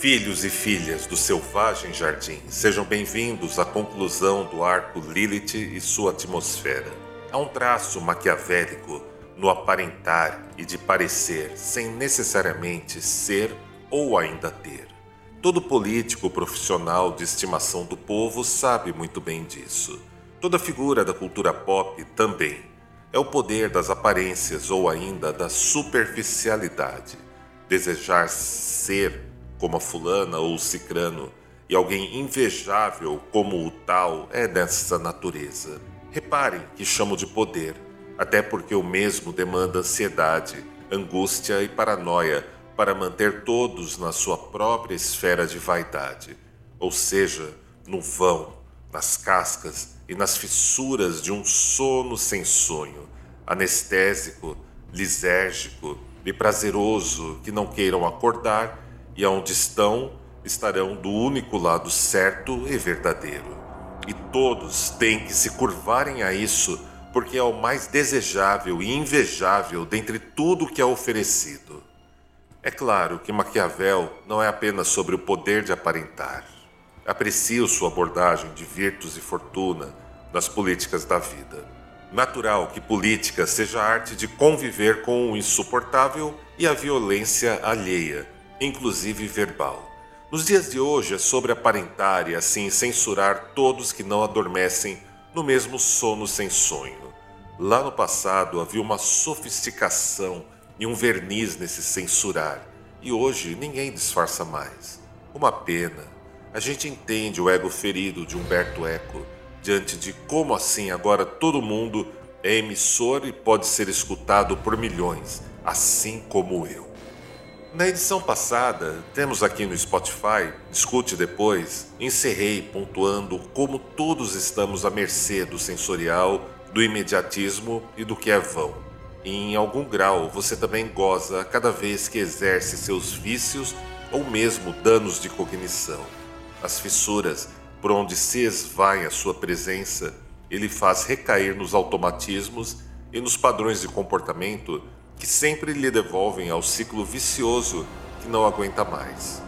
Filhos e filhas do selvagem jardim, sejam bem-vindos à conclusão do arco Lilith e sua atmosfera. Há um traço maquiavélico no aparentar e de parecer sem necessariamente ser ou ainda ter. Todo político profissional de estimação do povo sabe muito bem disso. Toda figura da cultura pop também. É o poder das aparências ou ainda da superficialidade. Desejar ser como a fulana ou o cicrano, e alguém invejável como o tal é dessa natureza. Reparem que chamo de poder, até porque o mesmo demanda ansiedade, angústia e paranoia para manter todos na sua própria esfera de vaidade, ou seja, no vão, nas cascas e nas fissuras de um sono sem sonho, anestésico, lisérgico e prazeroso que não queiram acordar e aonde estão, estarão do único lado certo e verdadeiro. E todos têm que se curvarem a isso, porque é o mais desejável e invejável dentre tudo que é oferecido. É claro que Maquiavel não é apenas sobre o poder de aparentar. Aprecio sua abordagem de virtudes e fortuna nas políticas da vida. Natural que política seja a arte de conviver com o insuportável e a violência alheia inclusive verbal. Nos dias de hoje é sobre aparentar e assim censurar todos que não adormecem no mesmo sono sem sonho. Lá no passado havia uma sofisticação e um verniz nesse censurar, e hoje ninguém disfarça mais. Uma pena. A gente entende o ego ferido de Humberto Eco diante de como assim agora todo mundo é emissor e pode ser escutado por milhões, assim como eu. Na edição passada, temos aqui no Spotify, escute depois, encerrei pontuando como todos estamos à mercê do sensorial, do imediatismo e do que é vão. E em algum grau você também goza cada vez que exerce seus vícios ou mesmo danos de cognição. As fissuras por onde se esvai a sua presença, ele faz recair nos automatismos e nos padrões de comportamento que sempre lhe devolvem ao ciclo vicioso que não aguenta mais.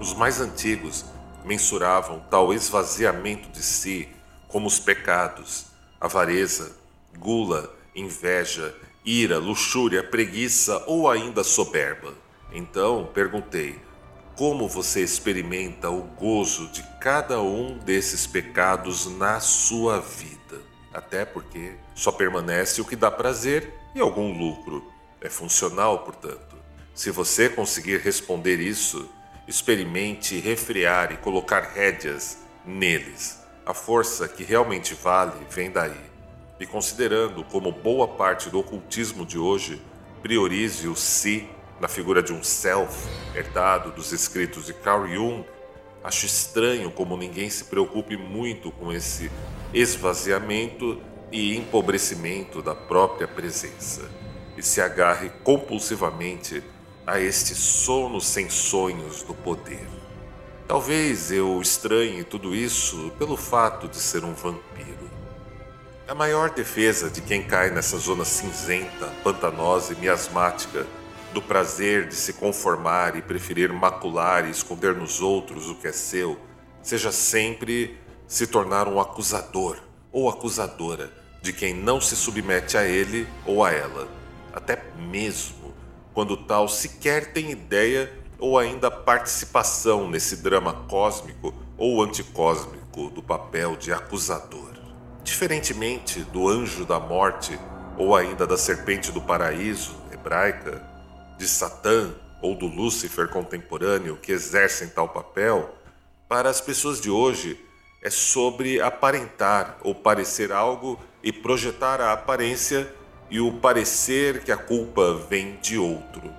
Os mais antigos mensuravam tal esvaziamento de si como os pecados, avareza, gula, inveja, ira, luxúria, preguiça ou ainda soberba. Então perguntei: como você experimenta o gozo de cada um desses pecados na sua vida? Até porque só permanece o que dá prazer e algum lucro. É funcional, portanto. Se você conseguir responder isso, experimente refrear e colocar rédeas neles. A força que realmente vale vem daí. E considerando como boa parte do ocultismo de hoje priorize o si na figura de um self herdado dos escritos de Carl Jung, acho estranho como ninguém se preocupe muito com esse esvaziamento e empobrecimento da própria presença, e se agarre compulsivamente a este sono sem sonhos do poder. Talvez eu estranhe tudo isso pelo fato de ser um vampiro. A maior defesa de quem cai nessa zona cinzenta, pantanosa e miasmática do prazer de se conformar e preferir macular e esconder nos outros o que é seu, seja sempre se tornar um acusador ou acusadora de quem não se submete a ele ou a ela, até mesmo quando tal sequer tem ideia ou ainda participação nesse drama cósmico ou anticósmico do papel de acusador. Diferentemente do anjo da morte ou ainda da serpente do paraíso hebraica, de Satã ou do Lúcifer contemporâneo que exercem tal papel, para as pessoas de hoje é sobre aparentar ou parecer algo e projetar a aparência e o parecer que a culpa vem de outro.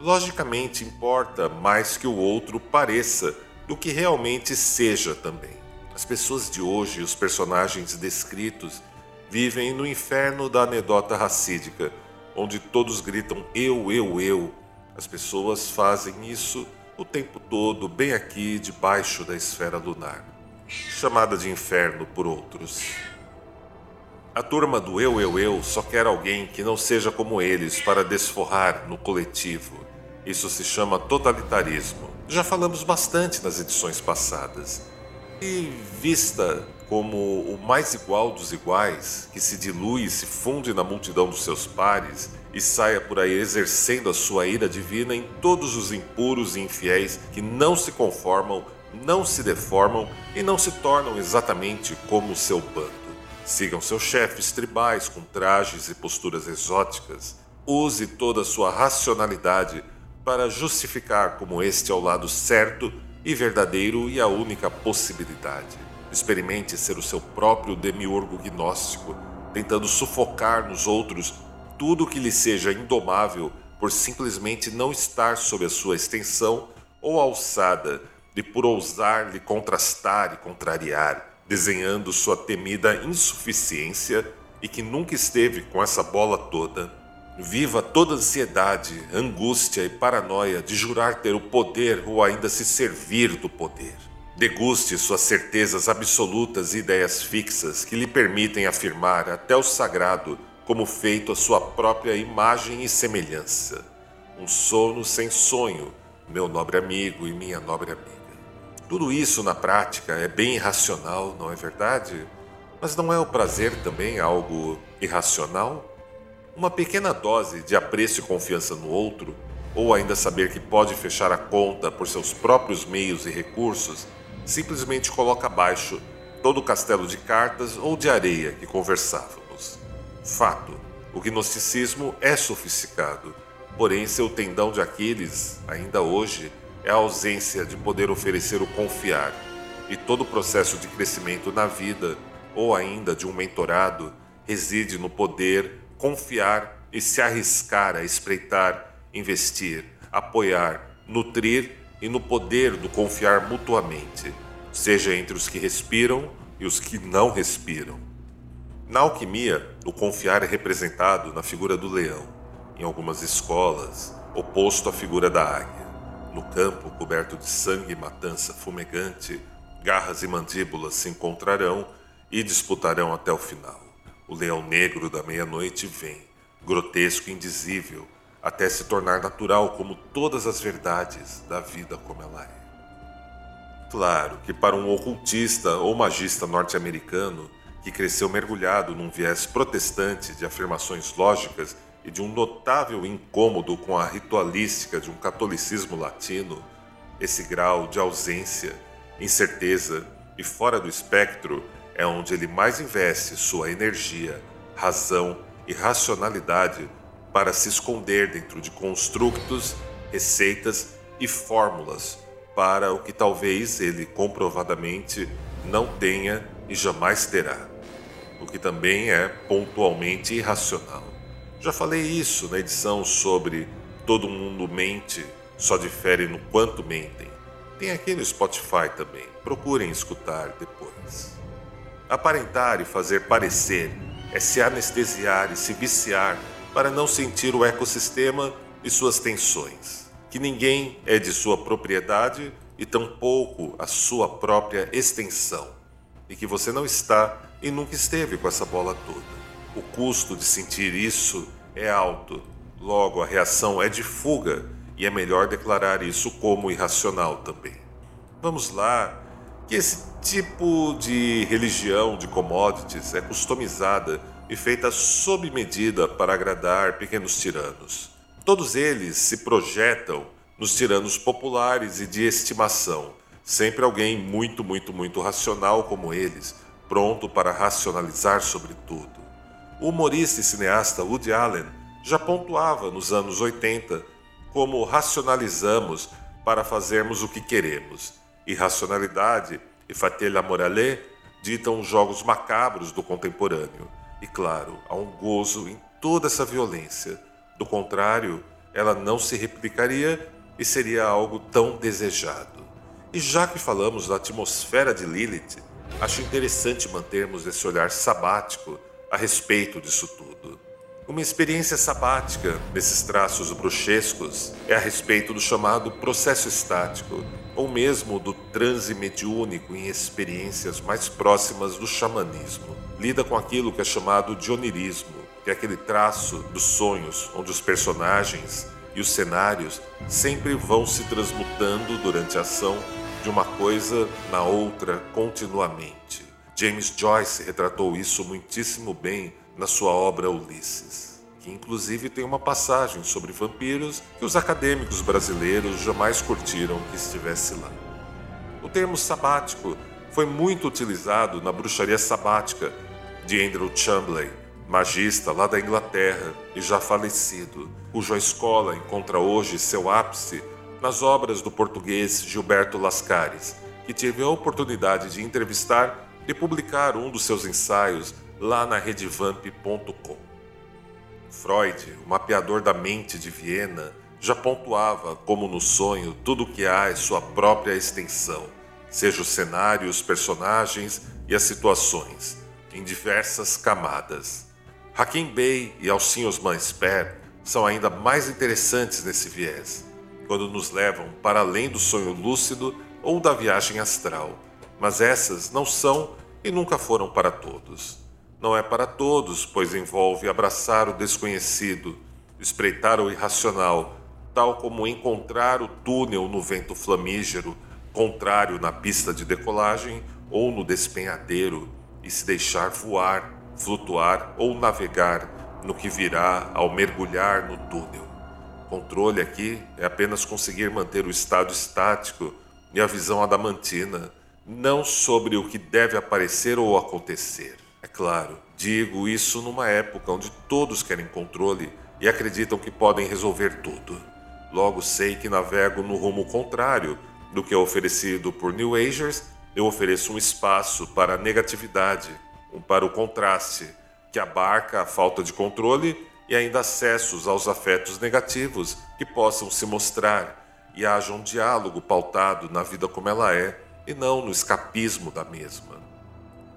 Logicamente, importa mais que o outro pareça do que realmente seja também. As pessoas de hoje, os personagens descritos, vivem no inferno da anedota racídica, onde todos gritam eu, eu, eu. As pessoas fazem isso o tempo todo, bem aqui debaixo da esfera lunar, chamada de inferno por outros. A turma do eu, eu, eu só quer alguém que não seja como eles para desforrar no coletivo. Isso se chama totalitarismo. Já falamos bastante nas edições passadas. E vista como o mais igual dos iguais, que se dilui e se funde na multidão dos seus pares e saia por aí exercendo a sua ira divina em todos os impuros e infiéis que não se conformam, não se deformam e não se tornam exatamente como o seu bando. Sigam seus chefes tribais com trajes e posturas exóticas. Use toda a sua racionalidade para justificar como este é o lado certo e verdadeiro e a única possibilidade. Experimente ser o seu próprio demiurgo gnóstico, tentando sufocar nos outros tudo que lhe seja indomável por simplesmente não estar sob a sua extensão ou alçada e por ousar lhe contrastar e contrariar, desenhando sua temida insuficiência e que nunca esteve com essa bola toda Viva toda ansiedade, angústia e paranoia de jurar ter o poder ou ainda se servir do poder. Deguste suas certezas absolutas e ideias fixas que lhe permitem afirmar até o sagrado como feito a sua própria imagem e semelhança. Um sono sem sonho, meu nobre amigo e minha nobre amiga. Tudo isso na prática é bem irracional, não é verdade? Mas não é o prazer também algo irracional? Uma pequena dose de apreço e confiança no outro, ou ainda saber que pode fechar a conta por seus próprios meios e recursos, simplesmente coloca abaixo todo o castelo de cartas ou de areia que conversávamos. Fato: o gnosticismo é sofisticado, porém seu tendão de Aquiles, ainda hoje, é a ausência de poder oferecer o confiar, e todo o processo de crescimento na vida, ou ainda de um mentorado, reside no poder confiar e se arriscar a espreitar, investir, apoiar, nutrir e no poder do confiar mutuamente, seja entre os que respiram e os que não respiram. Na alquimia, o confiar é representado na figura do leão, em algumas escolas, oposto à figura da águia. No campo coberto de sangue e matança fumegante, garras e mandíbulas se encontrarão e disputarão até o final. O leão negro da meia-noite vem, grotesco e indizível, até se tornar natural como todas as verdades da vida como ela é. Claro que para um ocultista ou magista norte-americano que cresceu mergulhado num viés protestante de afirmações lógicas e de um notável incômodo com a ritualística de um catolicismo latino, esse grau de ausência, incerteza e fora do espectro é onde ele mais investe sua energia, razão e racionalidade para se esconder dentro de construtos, receitas e fórmulas para o que talvez ele comprovadamente não tenha e jamais terá, o que também é pontualmente irracional. Já falei isso na edição sobre Todo Mundo Mente, só difere no quanto mentem. Tem aqui no Spotify também, procurem escutar depois. Aparentar e fazer parecer é se anestesiar e se viciar para não sentir o ecossistema e suas tensões. Que ninguém é de sua propriedade e tampouco a sua própria extensão. E que você não está e nunca esteve com essa bola toda. O custo de sentir isso é alto, logo a reação é de fuga e é melhor declarar isso como irracional também. Vamos lá que esse tipo de religião de commodities é customizada e feita sob medida para agradar pequenos tiranos. Todos eles se projetam nos tiranos populares e de estimação, sempre alguém muito, muito, muito racional como eles, pronto para racionalizar sobre tudo. O humorista e cineasta Woody Allen já pontuava nos anos 80 como racionalizamos para fazermos o que queremos Irracionalidade e Fatih Morale ditam os jogos macabros do contemporâneo. E claro, há um gozo em toda essa violência. Do contrário, ela não se replicaria e seria algo tão desejado. E já que falamos da atmosfera de Lilith, acho interessante mantermos esse olhar sabático a respeito disso tudo. Uma experiência sabática nesses traços bruxescos é a respeito do chamado processo estático, ou mesmo do transe mediúnico em experiências mais próximas do xamanismo. Lida com aquilo que é chamado de onirismo, que é aquele traço dos sonhos onde os personagens e os cenários sempre vão se transmutando durante a ação de uma coisa na outra continuamente. James Joyce retratou isso muitíssimo bem na sua obra Ulisses, que inclusive tem uma passagem sobre vampiros que os acadêmicos brasileiros jamais curtiram que estivesse lá. O termo sabático foi muito utilizado na bruxaria sabática de Andrew Chamberlain, magista lá da Inglaterra e já falecido, cuja escola encontra hoje seu ápice nas obras do português Gilberto Lascares, que tive a oportunidade de entrevistar e publicar um dos seus ensaios lá na redevamp.com. Freud, o mapeador da mente de Viena, já pontuava como no sonho tudo o que há é sua própria extensão, seja o cenário, os personagens e as situações, em diversas camadas. Hakim Bey e Alcin Osman Sper são ainda mais interessantes nesse viés, quando nos levam para além do sonho lúcido ou da viagem astral, mas essas não são e nunca foram para todos. Não é para todos, pois envolve abraçar o desconhecido, espreitar o irracional, tal como encontrar o túnel no vento flamígero, contrário na pista de decolagem ou no despenhadeiro, e se deixar voar, flutuar ou navegar no que virá ao mergulhar no túnel. Controle aqui é apenas conseguir manter o estado estático e a visão adamantina, não sobre o que deve aparecer ou acontecer. É claro, digo isso numa época onde todos querem controle e acreditam que podem resolver tudo. Logo sei que navego no rumo contrário do que é oferecido por New Agers, eu ofereço um espaço para a negatividade, um para o contraste, que abarca a falta de controle e ainda acessos aos afetos negativos que possam se mostrar e haja um diálogo pautado na vida como ela é e não no escapismo da mesma.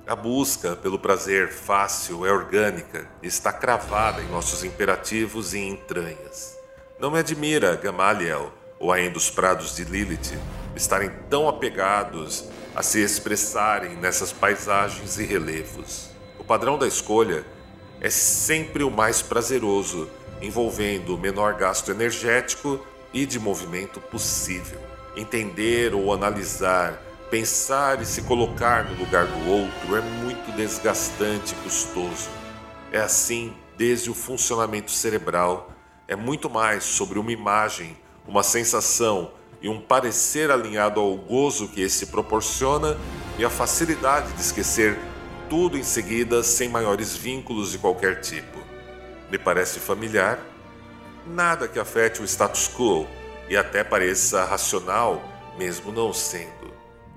A busca pelo prazer fácil é orgânica e está cravada em nossos imperativos e entranhas. Não me admira Gamaliel ou ainda os prados de Lilith estarem tão apegados a se expressarem nessas paisagens e relevos. O padrão da escolha é sempre o mais prazeroso, envolvendo o menor gasto energético e de movimento possível. Entender ou analisar Pensar e se colocar no lugar do outro é muito desgastante e custoso. É assim desde o funcionamento cerebral. É muito mais sobre uma imagem, uma sensação e um parecer alinhado ao gozo que esse proporciona e a facilidade de esquecer tudo em seguida sem maiores vínculos de qualquer tipo. Me parece familiar? Nada que afete o status quo e até pareça racional, mesmo não sendo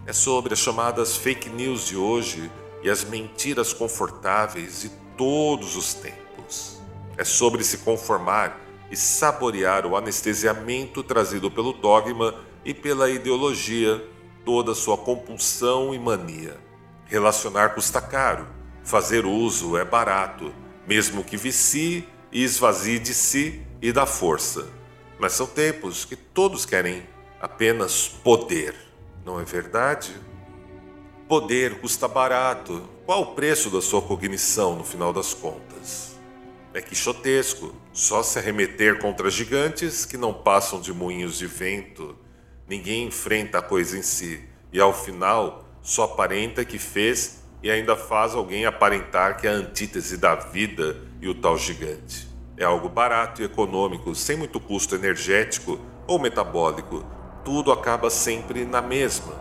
é sobre as chamadas fake news de hoje e as mentiras confortáveis de todos os tempos. É sobre se conformar e saborear o anestesiamento trazido pelo dogma e pela ideologia, toda sua compulsão e mania. Relacionar custa caro, fazer uso é barato, mesmo que vicie e esvazie de si e da força. Mas são tempos que todos querem apenas poder. Não é verdade? Poder custa barato. Qual o preço da sua cognição no final das contas? É quixotesco, só se arremeter contra gigantes que não passam de moinhos de vento. Ninguém enfrenta a coisa em si, e ao final só aparenta que fez e ainda faz alguém aparentar que é a antítese da vida e o tal gigante. É algo barato e econômico, sem muito custo energético ou metabólico, tudo acaba sempre na mesma.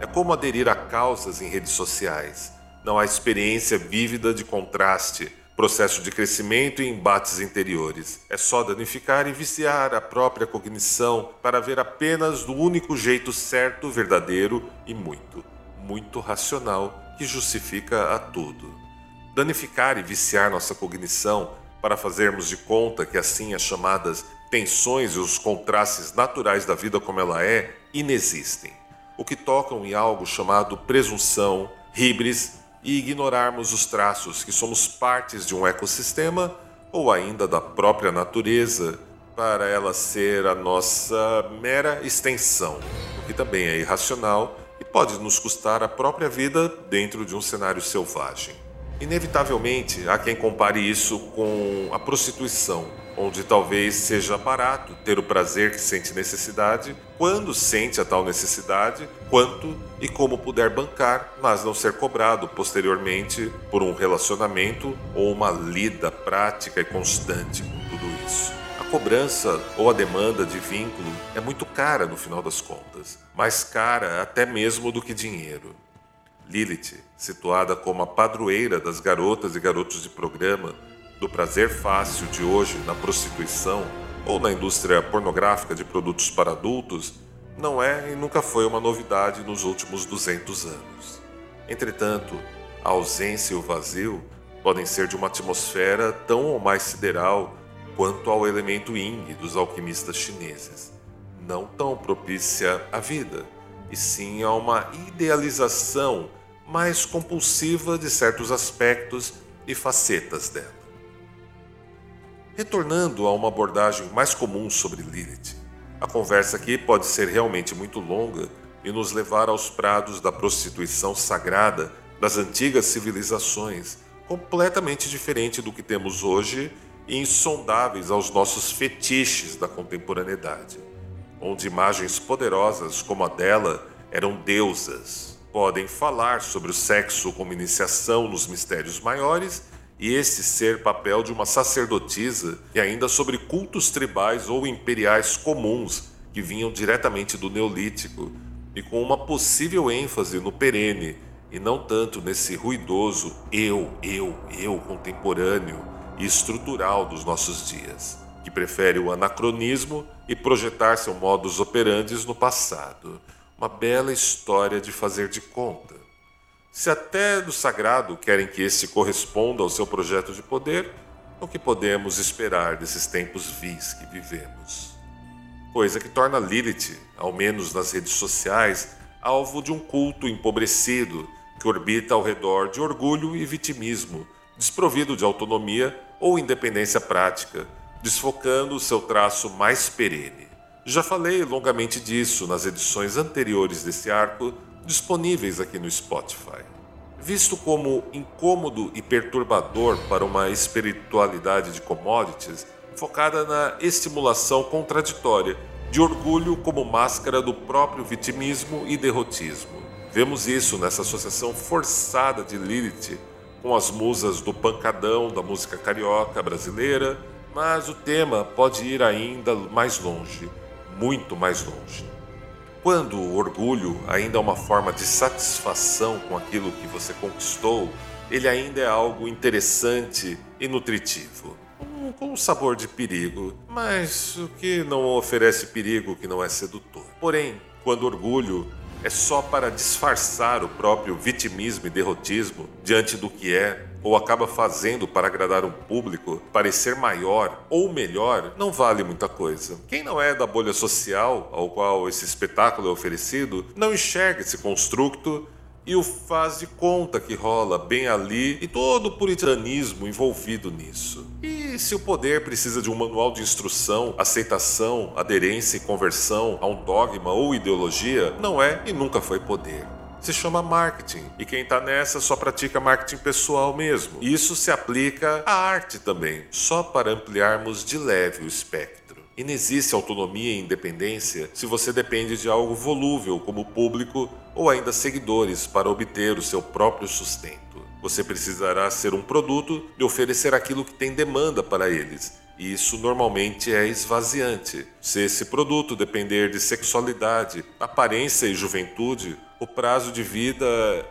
É como aderir a causas em redes sociais. Não há experiência vívida de contraste, processo de crescimento e embates interiores. É só danificar e viciar a própria cognição para ver apenas do único jeito certo, verdadeiro e muito, muito racional que justifica a tudo. Danificar e viciar nossa cognição para fazermos de conta que assim as chamadas tensões e os contrastes naturais da vida como ela é inexistem, o que tocam em algo chamado presunção, hibris e ignorarmos os traços que somos partes de um ecossistema ou ainda da própria natureza para ela ser a nossa mera extensão, o que também é irracional e pode nos custar a própria vida dentro de um cenário selvagem. Inevitavelmente, há quem compare isso com a prostituição, onde talvez seja barato ter o prazer que sente necessidade, quando sente a tal necessidade, quanto e como puder bancar, mas não ser cobrado posteriormente por um relacionamento ou uma lida prática e constante com tudo isso. A cobrança ou a demanda de vínculo é muito cara no final das contas, mais cara até mesmo do que dinheiro. Lilith, situada como a padroeira das garotas e garotos de programa, do prazer fácil de hoje na prostituição ou na indústria pornográfica de produtos para adultos, não é e nunca foi uma novidade nos últimos 200 anos. Entretanto, a ausência e o vazio podem ser de uma atmosfera tão ou mais sideral quanto ao elemento Ying dos alquimistas chineses, não tão propícia à vida, e sim a uma idealização mais compulsiva de certos aspectos e facetas dela. Retornando a uma abordagem mais comum sobre Lilith, a conversa aqui pode ser realmente muito longa e nos levar aos prados da prostituição sagrada das antigas civilizações, completamente diferente do que temos hoje e insondáveis aos nossos fetiches da contemporaneidade, onde imagens poderosas como a dela eram deusas, podem falar sobre o sexo como iniciação nos mistérios maiores e esse ser papel de uma sacerdotisa e ainda sobre cultos tribais ou imperiais comuns que vinham diretamente do Neolítico e com uma possível ênfase no perene e não tanto nesse ruidoso eu, eu, eu contemporâneo e estrutural dos nossos dias, que prefere o anacronismo e projetar seu modus operandi no passado uma bela história de fazer de conta. Se até do sagrado querem que esse corresponda ao seu projeto de poder, o que podemos esperar desses tempos vis que vivemos? Coisa que torna Lilith, ao menos nas redes sociais, alvo de um culto empobrecido que orbita ao redor de orgulho e vitimismo, desprovido de autonomia ou independência prática, desfocando o seu traço mais perene. Já falei longamente disso nas edições anteriores desse arco, disponíveis aqui no Spotify. Visto como incômodo e perturbador para uma espiritualidade de commodities focada na estimulação contraditória de orgulho como máscara do próprio vitimismo e derrotismo. Vemos isso nessa associação forçada de Lilith com as musas do pancadão da música carioca brasileira, mas o tema pode ir ainda mais longe muito mais longe. Quando o orgulho ainda é uma forma de satisfação com aquilo que você conquistou, ele ainda é algo interessante e nutritivo, com um sabor de perigo, mas o que não oferece perigo que não é sedutor. Porém, quando orgulho é só para disfarçar o próprio vitimismo e derrotismo diante do que é, ou acaba fazendo para agradar um público, parecer maior ou melhor, não vale muita coisa. Quem não é da bolha social ao qual esse espetáculo é oferecido, não enxerga esse construto e o faz de conta que rola bem ali e todo o puritanismo envolvido nisso. E se o poder precisa de um manual de instrução, aceitação, aderência e conversão a um dogma ou ideologia, não é e nunca foi poder se chama marketing. E quem está nessa só pratica marketing pessoal mesmo. Isso se aplica à arte também, só para ampliarmos de leve o espectro. E não existe autonomia e independência se você depende de algo volúvel como público ou ainda seguidores para obter o seu próprio sustento. Você precisará ser um produto e oferecer aquilo que tem demanda para eles, e isso normalmente é esvaziante. Se esse produto depender de sexualidade, aparência e juventude, o prazo de vida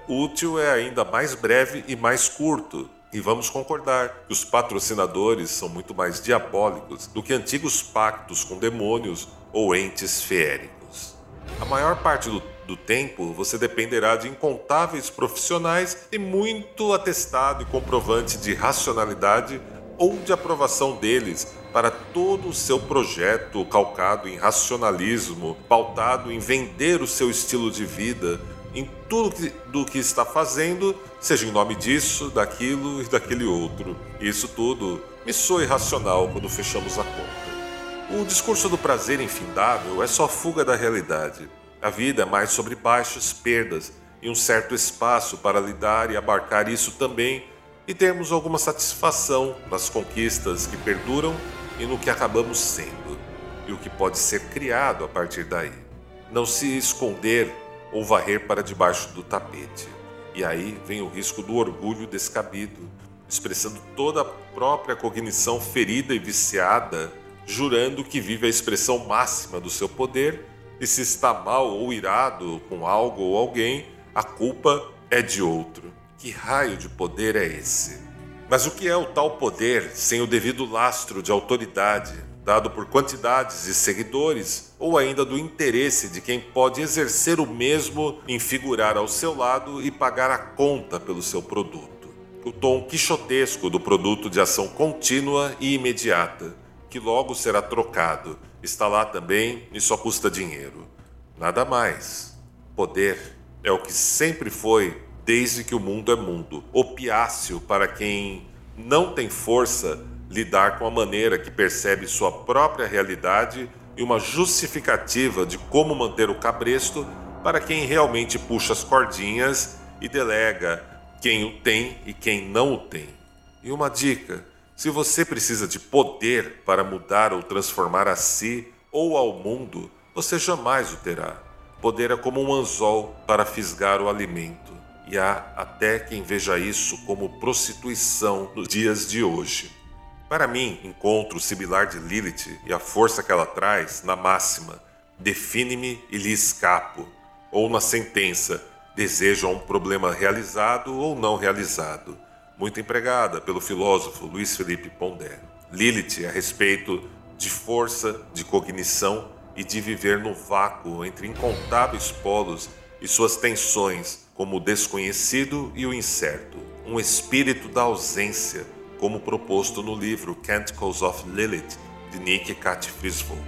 útil é ainda mais breve e mais curto. E vamos concordar que os patrocinadores são muito mais diabólicos do que antigos pactos com demônios ou entes feéricos. A maior parte do do tempo, você dependerá de incontáveis profissionais e muito atestado e comprovante de racionalidade ou de aprovação deles para todo o seu projeto calcado em racionalismo, pautado em vender o seu estilo de vida, em tudo que, do que está fazendo, seja em nome disso, daquilo e daquele outro. Isso tudo me soa irracional quando fechamos a conta. O discurso do prazer infindável é só fuga da realidade. A vida é mais sobre baixas perdas e um certo espaço para lidar e abarcar isso também e termos alguma satisfação nas conquistas que perduram e no que acabamos sendo, e o que pode ser criado a partir daí. Não se esconder ou varrer para debaixo do tapete. E aí vem o risco do orgulho descabido, expressando toda a própria cognição ferida e viciada, jurando que vive a expressão máxima do seu poder, e se está mal ou irado com algo ou alguém, a culpa é de outro. Que raio de poder é esse? Mas o que é o tal poder sem o devido lastro de autoridade, dado por quantidades de seguidores, ou ainda do interesse de quem pode exercer o mesmo em figurar ao seu lado e pagar a conta pelo seu produto? O tom quixotesco do produto de ação contínua e imediata, que logo será trocado, está lá também e só custa dinheiro. Nada mais. Poder é o que sempre foi desde que o mundo é mundo. Opiáceo para quem não tem força lidar com a maneira que percebe sua própria realidade e uma justificativa de como manter o cabresto para quem realmente puxa as cordinhas e delega quem o tem e quem não o tem. E uma dica: se você precisa de poder para mudar ou transformar a si ou ao mundo, você jamais o terá. Poder é como um anzol para fisgar o alimento e há até quem veja isso como prostituição nos dias de hoje. Para mim, encontro o similar de Lilith e a força que ela traz na máxima: define-me e lhe escapo, ou na sentença: desejo um problema realizado ou não realizado, muito empregada pelo filósofo Luiz Felipe Pondé. Lilith a respeito de força, de cognição e de viver no vácuo entre incontáveis polos e suas tensões como o desconhecido e o incerto, um espírito da ausência, como proposto no livro Canticles of Lilith, de Nick Cat Friswold.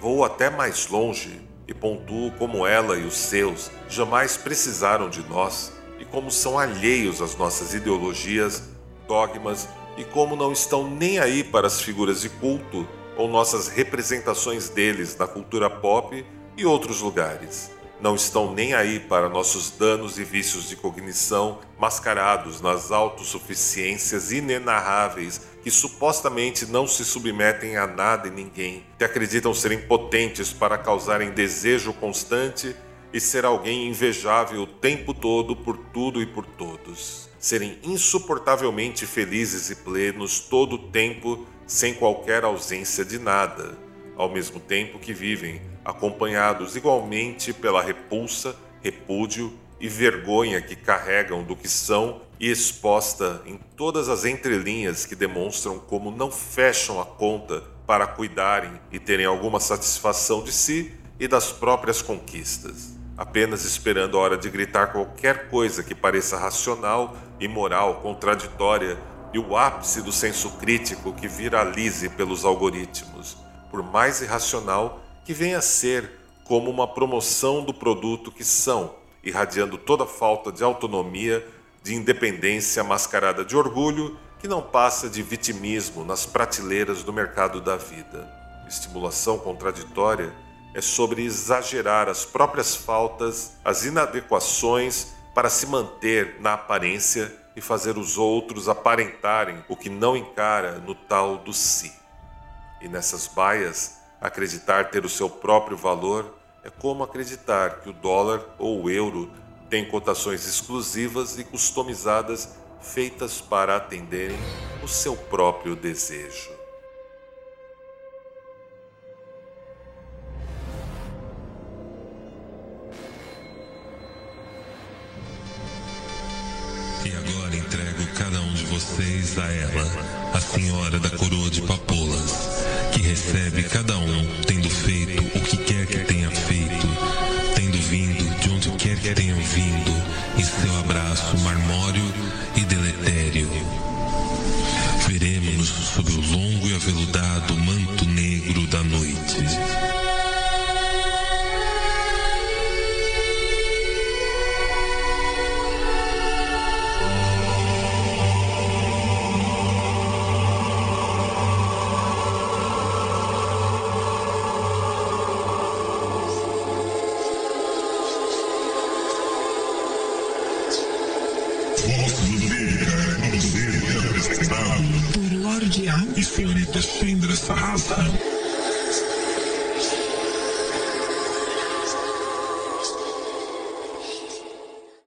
Vou até mais longe e pontuo como ela e os seus jamais precisaram de nós como são alheios às nossas ideologias, dogmas e como não estão nem aí para as figuras de culto ou nossas representações deles na cultura pop e outros lugares. Não estão nem aí para nossos danos e vícios de cognição mascarados nas autossuficiências inenarráveis que supostamente não se submetem a nada e ninguém, que acreditam serem potentes para causarem desejo constante e ser alguém invejável o tempo todo por tudo e por todos. Serem insuportavelmente felizes e plenos todo o tempo sem qualquer ausência de nada, ao mesmo tempo que vivem acompanhados igualmente pela repulsa, repúdio e vergonha que carregam do que são e exposta em todas as entrelinhas que demonstram como não fecham a conta para cuidarem e terem alguma satisfação de si e das próprias conquistas, apenas esperando a hora de gritar qualquer coisa que pareça racional, imoral, contraditória e o ápice do senso crítico que viralize pelos algoritmos, por mais irracional que venha a ser como uma promoção do produto que são, irradiando toda falta de autonomia, de independência mascarada de orgulho, que não passa de vitimismo nas prateleiras do mercado da vida. Estimulação contraditória é sobre exagerar as próprias faltas, as inadequações para se manter na aparência e fazer os outros aparentarem o que não encara no tal do si. E nessas baias Acreditar ter o seu próprio valor é como acreditar que o dólar ou o euro têm cotações exclusivas e customizadas feitas para atenderem o seu próprio desejo. Vocês a ela, a senhora da coroa de papoulas que recebe cada um, tendo feito o que quer que tenha feito, tendo vindo ouvindo em seu abraço marmório e deletério. Veremos-nos sob o longo e aveludado